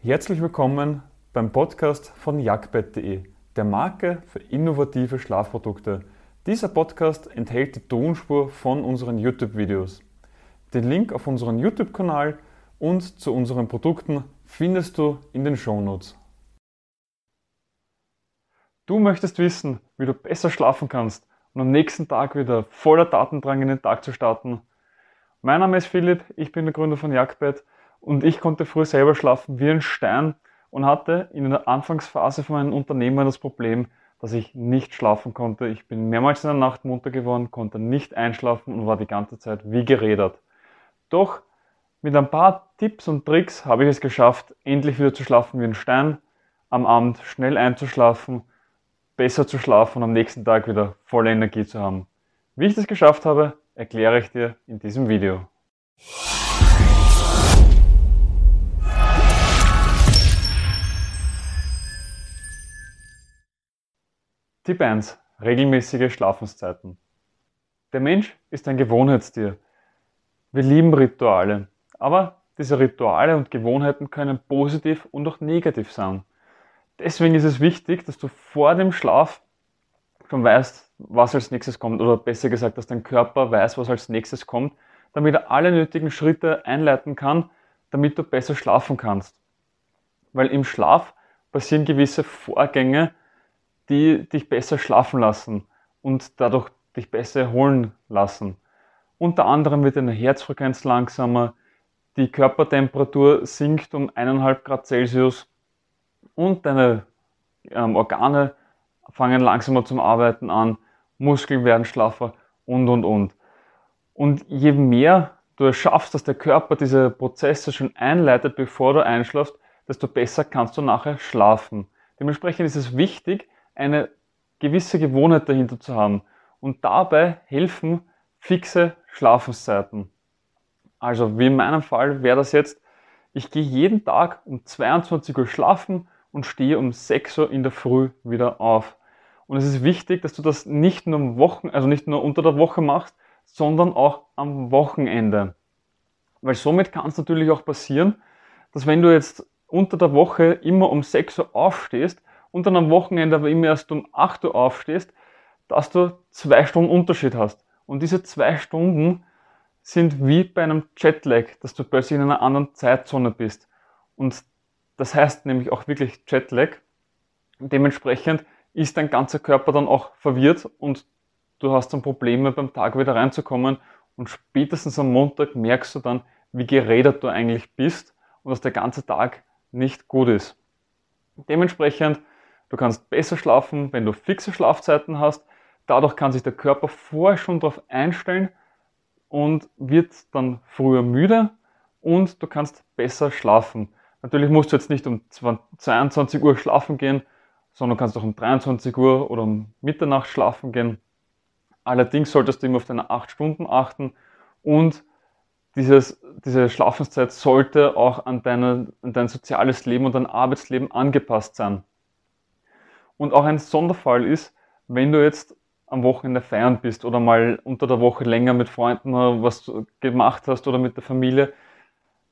Herzlich willkommen beim Podcast von jagdbett.de, der Marke für innovative Schlafprodukte. Dieser Podcast enthält die Tonspur von unseren YouTube-Videos. Den Link auf unseren YouTube-Kanal und zu unseren Produkten findest du in den Shownotes. Du möchtest wissen, wie du besser schlafen kannst und am nächsten Tag wieder voller Datendrang in den Tag zu starten. Mein Name ist Philipp, ich bin der Gründer von Jagdbett und ich konnte früher selber schlafen wie ein Stein und hatte in der Anfangsphase von meinem Unternehmen das Problem, dass ich nicht schlafen konnte. Ich bin mehrmals in der Nacht munter geworden, konnte nicht einschlafen und war die ganze Zeit wie gerädert. Doch mit ein paar Tipps und Tricks habe ich es geschafft, endlich wieder zu schlafen wie ein Stein, am Abend schnell einzuschlafen, besser zu schlafen und am nächsten Tag wieder volle Energie zu haben. Wie ich das geschafft habe, erkläre ich dir in diesem Video. Tipp 1. Regelmäßige Schlafenszeiten. Der Mensch ist ein Gewohnheitstier. Wir lieben Rituale, aber diese Rituale und Gewohnheiten können positiv und auch negativ sein. Deswegen ist es wichtig, dass du vor dem Schlaf schon weißt, was als nächstes kommt, oder besser gesagt, dass dein Körper weiß, was als nächstes kommt, damit er alle nötigen Schritte einleiten kann, damit du besser schlafen kannst. Weil im Schlaf passieren gewisse Vorgänge, die dich besser schlafen lassen und dadurch dich besser erholen lassen. Unter anderem wird deine Herzfrequenz langsamer, die Körpertemperatur sinkt um 1,5 Grad Celsius und deine ähm, Organe fangen langsamer zum Arbeiten an, Muskeln werden schlaffer und und und. Und je mehr du es schaffst, dass der Körper diese Prozesse schon einleitet, bevor du einschläfst, desto besser kannst du nachher schlafen. Dementsprechend ist es wichtig, eine gewisse Gewohnheit dahinter zu haben. Und dabei helfen fixe Schlafenszeiten. Also wie in meinem Fall wäre das jetzt, ich gehe jeden Tag um 22 Uhr schlafen und stehe um 6 Uhr in der Früh wieder auf. Und es ist wichtig, dass du das nicht nur Wochen, also nicht nur unter der Woche machst, sondern auch am Wochenende. Weil somit kann es natürlich auch passieren, dass wenn du jetzt unter der Woche immer um 6 Uhr aufstehst, und dann am Wochenende aber immer erst um 8 Uhr aufstehst, dass du zwei Stunden Unterschied hast. Und diese zwei Stunden sind wie bei einem Jetlag, dass du plötzlich in einer anderen Zeitzone bist. Und das heißt nämlich auch wirklich Jetlag. Dementsprechend ist dein ganzer Körper dann auch verwirrt und du hast dann Probleme beim Tag wieder reinzukommen und spätestens am Montag merkst du dann, wie geredet du eigentlich bist und dass der ganze Tag nicht gut ist. Dementsprechend Du kannst besser schlafen, wenn du fixe Schlafzeiten hast. Dadurch kann sich der Körper vorher schon darauf einstellen und wird dann früher müde und du kannst besser schlafen. Natürlich musst du jetzt nicht um 22 Uhr schlafen gehen, sondern kannst auch um 23 Uhr oder um Mitternacht schlafen gehen. Allerdings solltest du immer auf deine 8 Stunden achten und dieses, diese Schlafenszeit sollte auch an, deine, an dein soziales Leben und dein Arbeitsleben angepasst sein. Und auch ein Sonderfall ist, wenn du jetzt am Wochenende feiern bist oder mal unter der Woche länger mit Freunden was gemacht hast oder mit der Familie,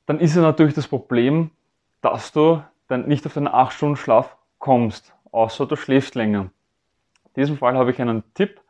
dann ist ja natürlich das Problem, dass du dann nicht auf deinen 8 Stunden Schlaf kommst, außer du schläfst länger. In diesem Fall habe ich einen Tipp,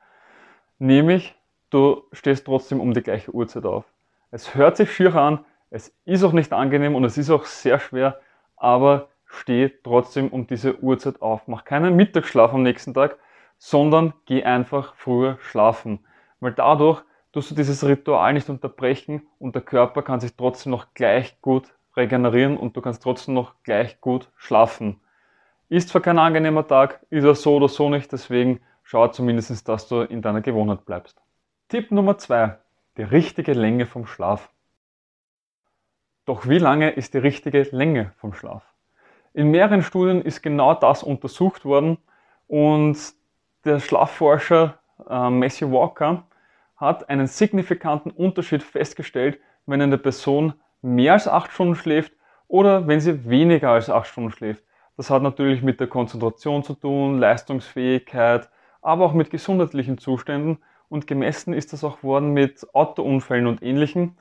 nämlich du stehst trotzdem um die gleiche Uhrzeit auf. Es hört sich schier an, es ist auch nicht angenehm und es ist auch sehr schwer, aber steh trotzdem um diese Uhrzeit auf. Mach keinen Mittagsschlaf am nächsten Tag, sondern geh einfach früher schlafen. Weil dadurch tust du dieses Ritual nicht unterbrechen und der Körper kann sich trotzdem noch gleich gut regenerieren und du kannst trotzdem noch gleich gut schlafen. Ist zwar kein angenehmer Tag, ist er so oder so nicht, deswegen schau zumindest, dass du in deiner Gewohnheit bleibst. Tipp Nummer zwei: Die richtige Länge vom Schlaf. Doch wie lange ist die richtige Länge vom Schlaf? In mehreren Studien ist genau das untersucht worden und der Schlafforscher äh, Matthew Walker hat einen signifikanten Unterschied festgestellt, wenn eine Person mehr als acht Stunden schläft oder wenn sie weniger als acht Stunden schläft. Das hat natürlich mit der Konzentration zu tun, Leistungsfähigkeit, aber auch mit gesundheitlichen Zuständen und gemessen ist das auch worden mit Autounfällen und ähnlichem.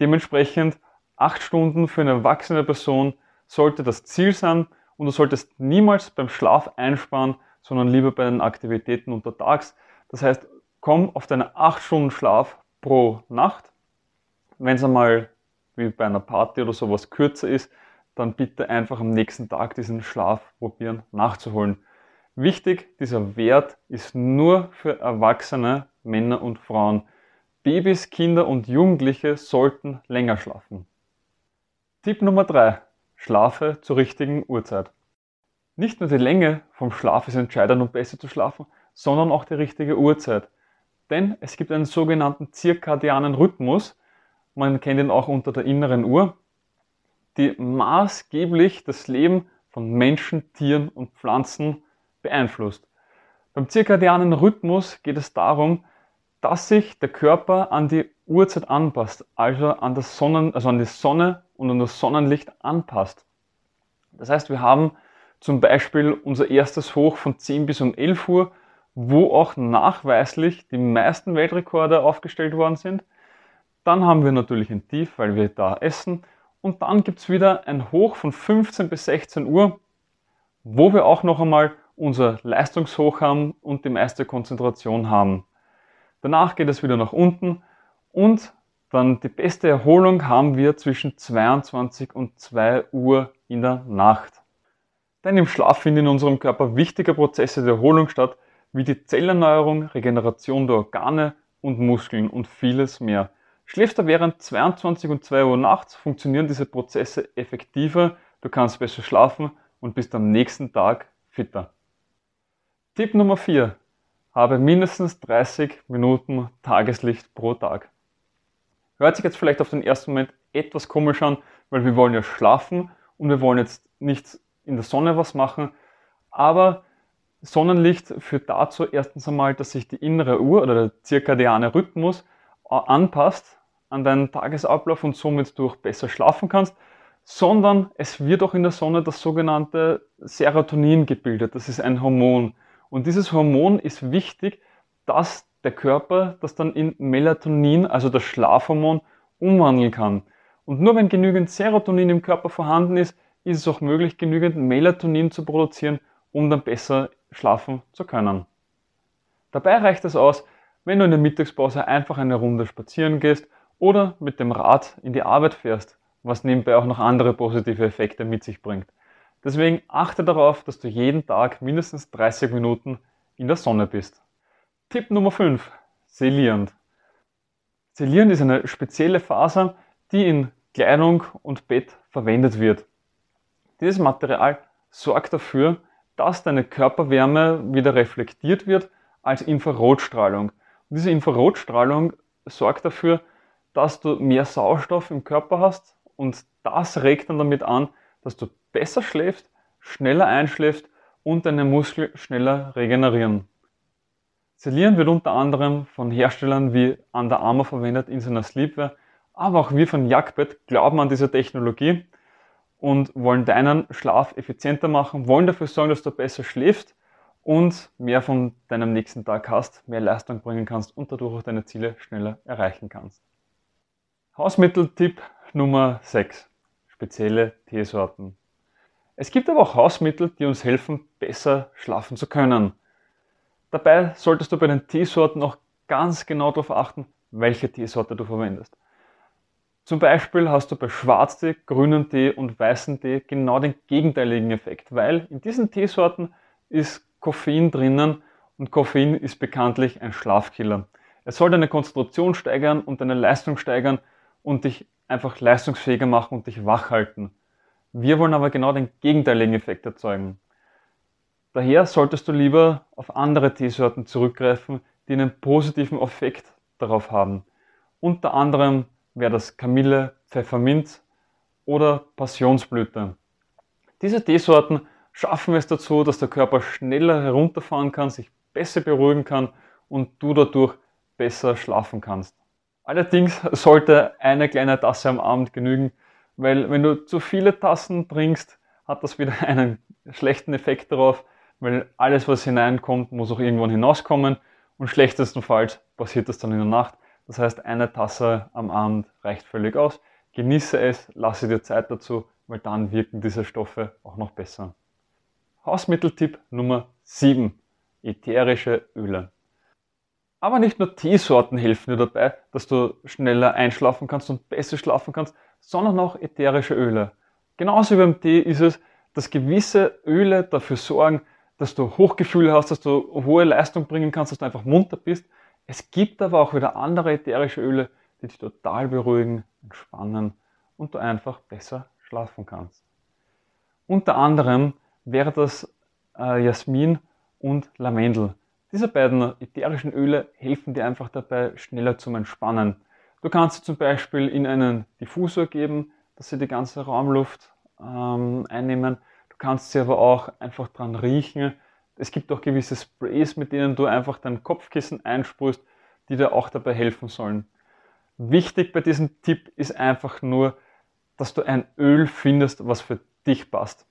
Dementsprechend acht Stunden für eine erwachsene Person sollte das Ziel sein und du solltest niemals beim Schlaf einsparen, sondern lieber bei den Aktivitäten untertags. Das heißt, komm auf deine 8 Stunden Schlaf pro Nacht. Wenn es einmal wie bei einer Party oder sowas kürzer ist, dann bitte einfach am nächsten Tag diesen Schlaf probieren nachzuholen. Wichtig, dieser Wert ist nur für erwachsene Männer und Frauen. Babys, Kinder und Jugendliche sollten länger schlafen. Tipp Nummer 3. Schlafe zur richtigen Uhrzeit. Nicht nur die Länge vom Schlaf ist entscheidend, um besser zu schlafen, sondern auch die richtige Uhrzeit. Denn es gibt einen sogenannten zirkadianen Rhythmus, man kennt ihn auch unter der inneren Uhr, die maßgeblich das Leben von Menschen, Tieren und Pflanzen beeinflusst. Beim zirkadianen Rhythmus geht es darum, dass sich der Körper an die Uhrzeit anpasst, also an, Sonnen, also an die Sonne und an das Sonnenlicht anpasst. Das heißt, wir haben zum Beispiel unser erstes Hoch von 10 bis um 11 Uhr, wo auch nachweislich die meisten Weltrekorde aufgestellt worden sind. Dann haben wir natürlich ein Tief, weil wir da essen. Und dann gibt es wieder ein Hoch von 15 bis 16 Uhr, wo wir auch noch einmal unser Leistungshoch haben und die meiste Konzentration haben. Danach geht es wieder nach unten und dann die beste Erholung haben wir zwischen 22 und 2 Uhr in der Nacht. Denn im Schlaf finden in unserem Körper wichtige Prozesse der Erholung statt, wie die Zellerneuerung, Regeneration der Organe und Muskeln und vieles mehr. Schläfst du während 22 und 2 Uhr nachts, funktionieren diese Prozesse effektiver, du kannst besser schlafen und bist am nächsten Tag fitter. Tipp Nummer 4. Habe mindestens 30 Minuten Tageslicht pro Tag. Hört sich jetzt vielleicht auf den ersten Moment etwas komisch an, weil wir wollen ja schlafen und wir wollen jetzt nicht in der Sonne was machen, aber Sonnenlicht führt dazu erstens einmal, dass sich die innere Uhr oder der zirkadiane Rhythmus anpasst an deinen Tagesablauf und somit du besser schlafen kannst, sondern es wird auch in der Sonne das sogenannte Serotonin gebildet. Das ist ein Hormon. Und dieses Hormon ist wichtig, dass der Körper das dann in Melatonin, also das Schlafhormon, umwandeln kann. Und nur wenn genügend Serotonin im Körper vorhanden ist, ist es auch möglich, genügend Melatonin zu produzieren, um dann besser schlafen zu können. Dabei reicht es aus, wenn du in der Mittagspause einfach eine Runde spazieren gehst oder mit dem Rad in die Arbeit fährst, was nebenbei auch noch andere positive Effekte mit sich bringt. Deswegen achte darauf, dass du jeden Tag mindestens 30 Minuten in der Sonne bist. Tipp Nummer 5. Selierend. Selierend ist eine spezielle Faser, die in Kleidung und Bett verwendet wird. Dieses Material sorgt dafür, dass deine Körperwärme wieder reflektiert wird als Infrarotstrahlung. Und diese Infrarotstrahlung sorgt dafür, dass du mehr Sauerstoff im Körper hast und das regt dann damit an, dass du besser schläfst, schneller einschläfst und deine Muskeln schneller regenerieren. Selieren wird unter anderem von Herstellern wie Under Armour verwendet in seiner Sleepwear, aber auch wir von Jagdbett glauben an diese Technologie und wollen deinen Schlaf effizienter machen, wollen dafür sorgen, dass du besser schläfst und mehr von deinem nächsten Tag hast, mehr Leistung bringen kannst und dadurch auch deine Ziele schneller erreichen kannst. Hausmitteltipp Nummer 6. Spezielle Teesorten. Es gibt aber auch Hausmittel, die uns helfen, besser schlafen zu können. Dabei solltest du bei den Teesorten auch ganz genau darauf achten, welche Teesorte du verwendest. Zum Beispiel hast du bei Schwarztee, grünen Tee und weißen Tee genau den gegenteiligen Effekt, weil in diesen Teesorten ist Koffein drinnen und Koffein ist bekanntlich ein Schlafkiller. Es soll deine Konzentration steigern und deine Leistung steigern und dich einfach leistungsfähiger machen und dich wach halten. Wir wollen aber genau den gegenteiligen Effekt erzeugen. Daher solltest du lieber auf andere Teesorten zurückgreifen, die einen positiven Effekt darauf haben. Unter anderem wäre das Kamille, Pfefferminz oder Passionsblüte. Diese Teesorten schaffen es dazu, dass der Körper schneller herunterfahren kann, sich besser beruhigen kann und du dadurch besser schlafen kannst. Allerdings sollte eine kleine Tasse am Abend genügen, weil wenn du zu viele Tassen trinkst, hat das wieder einen schlechten Effekt darauf, weil alles, was hineinkommt, muss auch irgendwann hinauskommen und schlechtestenfalls passiert das dann in der Nacht. Das heißt, eine Tasse am Abend reicht völlig aus. Genieße es, lasse dir Zeit dazu, weil dann wirken diese Stoffe auch noch besser. Hausmitteltipp Nummer 7. Ätherische Öle. Aber nicht nur Teesorten helfen dir dabei, dass du schneller einschlafen kannst und besser schlafen kannst, sondern auch ätherische Öle. Genauso wie beim Tee ist es, dass gewisse Öle dafür sorgen, dass du Hochgefühle hast, dass du hohe Leistung bringen kannst, dass du einfach munter bist. Es gibt aber auch wieder andere ätherische Öle, die dich total beruhigen, entspannen und du einfach besser schlafen kannst. Unter anderem wäre das äh, Jasmin und Lavendel. Diese beiden ätherischen Öle helfen dir einfach dabei, schneller zum Entspannen. Du kannst sie zum Beispiel in einen Diffusor geben, dass sie die ganze Raumluft ähm, einnehmen. Kannst sie aber auch einfach dran riechen. Es gibt auch gewisse Sprays, mit denen du einfach dein Kopfkissen einsprühst, die dir auch dabei helfen sollen. Wichtig bei diesem Tipp ist einfach nur, dass du ein Öl findest, was für dich passt.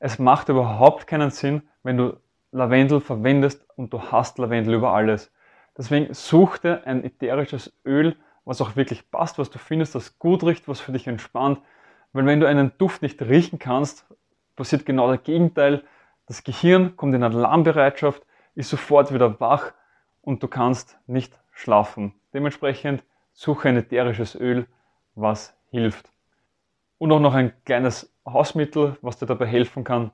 Es macht überhaupt keinen Sinn, wenn du Lavendel verwendest und du hast Lavendel über alles. Deswegen such dir ein ätherisches Öl, was auch wirklich passt, was du findest, das gut riecht, was für dich entspannt. Weil wenn du einen Duft nicht riechen kannst, passiert genau das Gegenteil. Das Gehirn kommt in Alarmbereitschaft, ist sofort wieder wach und du kannst nicht schlafen. Dementsprechend suche ein ätherisches Öl, was hilft. Und auch noch ein kleines Hausmittel, was dir dabei helfen kann,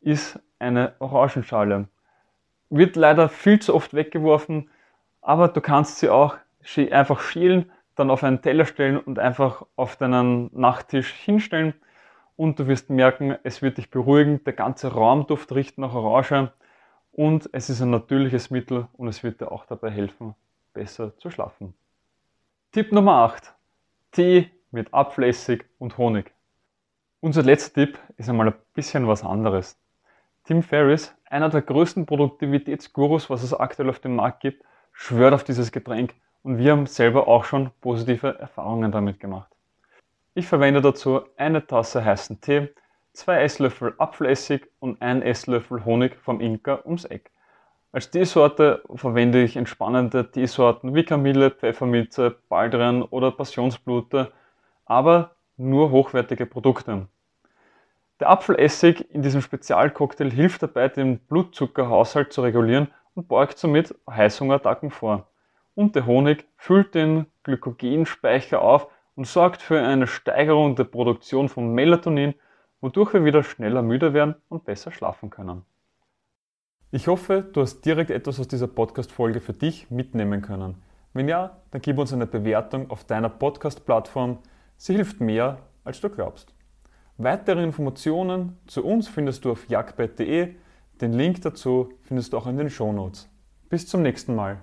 ist eine Orangenschale. Wird leider viel zu oft weggeworfen, aber du kannst sie auch einfach schälen, dann auf einen Teller stellen und einfach auf deinen Nachttisch hinstellen und du wirst merken, es wird dich beruhigen, der ganze Raumduft riecht nach Orange und es ist ein natürliches Mittel und es wird dir auch dabei helfen, besser zu schlafen. Tipp Nummer 8. Tee mit Apfelessig und Honig. Unser letzter Tipp ist einmal ein bisschen was anderes. Tim Ferriss, einer der größten Produktivitätsgurus, was es aktuell auf dem Markt gibt, schwört auf dieses Getränk und wir haben selber auch schon positive Erfahrungen damit gemacht. Ich verwende dazu eine Tasse heißen Tee, zwei Esslöffel Apfelessig und ein Esslöffel Honig vom Inka ums Eck. Als Teesorte verwende ich entspannende Teesorten wie Kamille, Pfefferminze, Baldrian oder Passionsblüte, aber nur hochwertige Produkte. Der Apfelessig in diesem Spezialcocktail hilft dabei, den Blutzuckerhaushalt zu regulieren und beugt somit Heißhungerattacken vor. Und der Honig füllt den Glykogenspeicher auf und sorgt für eine Steigerung der Produktion von Melatonin, wodurch wir wieder schneller müde werden und besser schlafen können. Ich hoffe, du hast direkt etwas aus dieser Podcast-Folge für dich mitnehmen können. Wenn ja, dann gib uns eine Bewertung auf deiner Podcast-Plattform. Sie hilft mehr, als du glaubst. Weitere Informationen zu uns findest du auf jagdbett.de. Den Link dazu findest du auch in den Shownotes. Bis zum nächsten Mal.